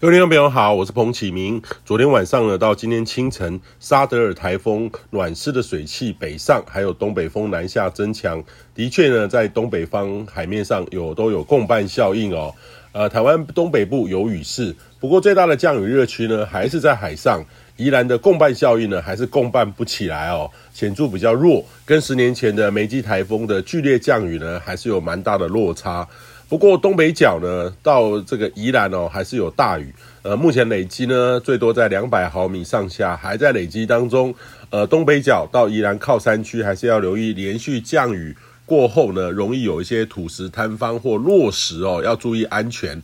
各位听众朋友好，我是彭启明。昨天晚上呢，到今天清晨，沙德尔台风暖湿的水汽北上，还有东北风南下增强，的确呢，在东北方海面上有都有共伴效应哦。呃，台湾东北部有雨势，不过最大的降雨热区呢，还是在海上。宜兰的共伴效应呢，还是共伴不起来哦，显著比较弱，跟十年前的梅基台风的剧烈降雨呢，还是有蛮大的落差。不过东北角呢，到这个宜兰哦，还是有大雨。呃，目前累积呢，最多在两百毫米上下，还在累积当中。呃，东北角到宜兰靠山区，还是要留意连续降雨过后呢，容易有一些土石坍方或落石哦，要注意安全。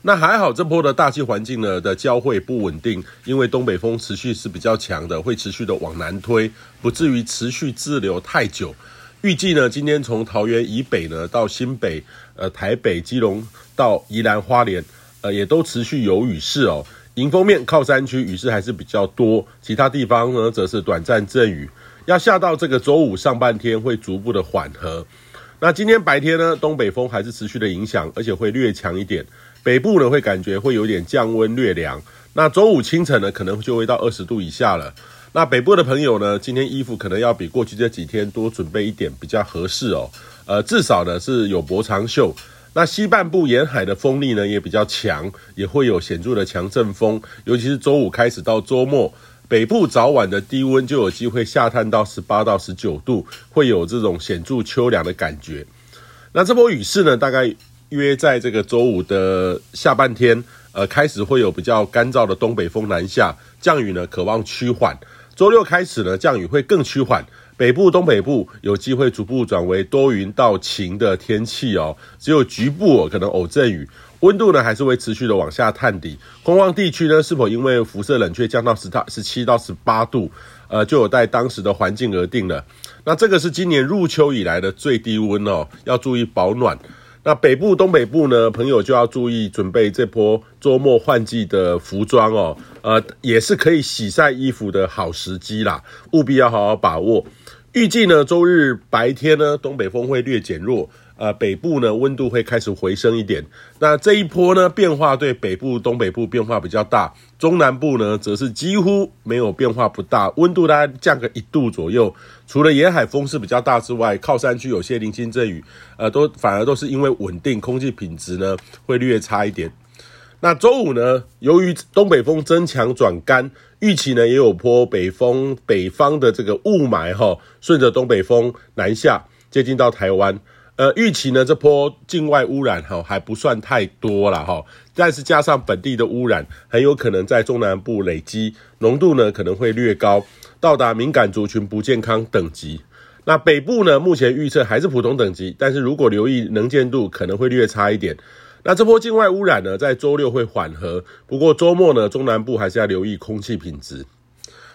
那还好，这波的大气环境呢的交汇不稳定，因为东北风持续是比较强的，会持续的往南推，不至于持续滞留太久。预计呢，今天从桃园以北呢到新北、呃台北、基隆到宜兰花莲，呃也都持续有雨势哦。迎风面靠山区雨势还是比较多，其他地方呢则是短暂阵雨。要下到这个周五上半天会逐步的缓和。那今天白天呢，东北风还是持续的影响，而且会略强一点。北部呢会感觉会有点降温略凉。那周五清晨呢可能就会到二十度以下了。那北部的朋友呢，今天衣服可能要比过去这几天多准备一点，比较合适哦。呃，至少呢是有薄长袖。那西半部沿海的风力呢也比较强，也会有显著的强阵风，尤其是周五开始到周末，北部早晚的低温就有机会下探到十八到十九度，会有这种显著秋凉的感觉。那这波雨势呢，大概约在这个周五的下半天，呃，开始会有比较干燥的东北风南下，降雨呢可望趋缓。周六开始呢，降雨会更趋缓，北部、东北部有机会逐步转为多云到晴的天气哦，只有局部可能偶阵雨，温度呢还是会持续的往下探底。空旷地区呢，是否因为辐射冷却降到十到十七到十八度，呃，就有待当时的环境而定了。那这个是今年入秋以来的最低温哦，要注意保暖。那北部、东北部呢，朋友就要注意准备这波周末换季的服装哦，呃，也是可以洗晒衣服的好时机啦，务必要好好把握。预计呢，周日白天呢，东北风会略减弱。呃，北部呢温度会开始回升一点，那这一波呢变化对北部、东北部变化比较大，中南部呢则是几乎没有变化不大，温度大概降个一度左右。除了沿海风势比较大之外，靠山区有些零星阵雨，呃，都反而都是因为稳定，空气品质呢会略差一点。那周五呢，由于东北风增强转干，预期呢也有波北风，北方的这个雾霾哈，顺着东北风南下，接近到台湾。呃，预期呢，这波境外污染哈还不算太多了哈，但是加上本地的污染，很有可能在中南部累积浓度呢可能会略高，到达敏感族群不健康等级。那北部呢，目前预测还是普通等级，但是如果留意能见度可能会略差一点。那这波境外污染呢，在周六会缓和，不过周末呢，中南部还是要留意空气品质。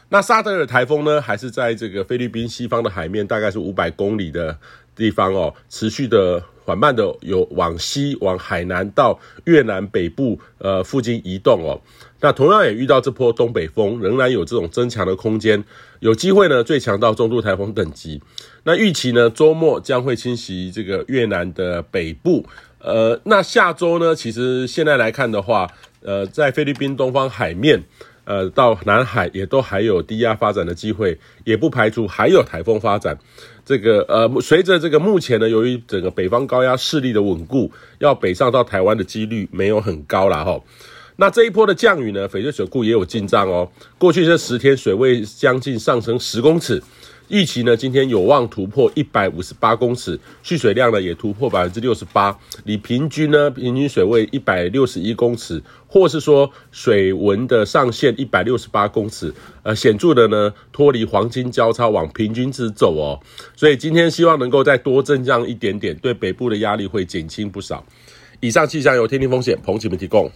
那沙德尔台风呢，还是在这个菲律宾西方的海面，大概是五百公里的地方哦，持续的缓慢的有往西往海南到越南北部呃附近移动哦。那同样也遇到这波东北风，仍然有这种增强的空间，有机会呢最强到中度台风等级。那预期呢周末将会侵袭这个越南的北部。呃，那下周呢，其实现在来看的话，呃，在菲律宾东方海面。呃，到南海也都还有低压发展的机会，也不排除还有台风发展。这个呃，随着这个目前呢，由于整个北方高压势力的稳固，要北上到台湾的几率没有很高了哈。那这一波的降雨呢，翡翠水库也有进账哦。过去这十天水位将近上升十公尺。预期呢，今天有望突破一百五十八公尺，蓄水量呢也突破百分之六十八，离平均呢平均水位一百六十一公尺，或是说水文的上限一百六十八公尺，呃，显著的呢脱离黄金交叉往平均值走哦，所以今天希望能够再多增降一点点，对北部的压力会减轻不少。以上气象由天气风险彭启明提供。